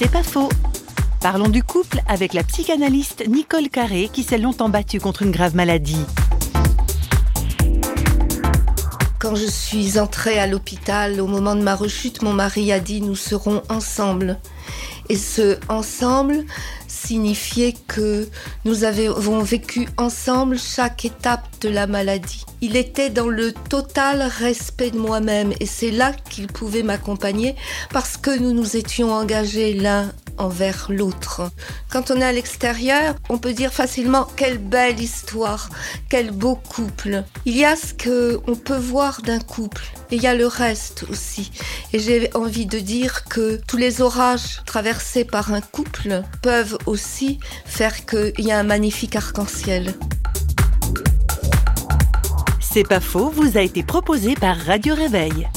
C'est pas faux. Parlons du couple avec la psychanalyste Nicole Carré qui s'est longtemps battue contre une grave maladie. Quand je suis entrée à l'hôpital au moment de ma rechute, mon mari a dit nous serons ensemble. Et ce ensemble signifiait que nous avons vécu ensemble chaque étape de la maladie. Il était dans le total respect de moi-même et c'est là qu'il pouvait m'accompagner parce que nous nous étions engagés l'un envers l'autre. Quand on est à l'extérieur, on peut dire facilement quelle belle histoire, quel beau couple. Il y a ce que on peut voir d'un couple et il y a le reste aussi. Et j'ai envie de dire que tous les orages traversés par un couple peuvent aussi faire qu'il y a un magnifique arc-en-ciel. C'est pas faux, vous a été proposé par Radio Réveil.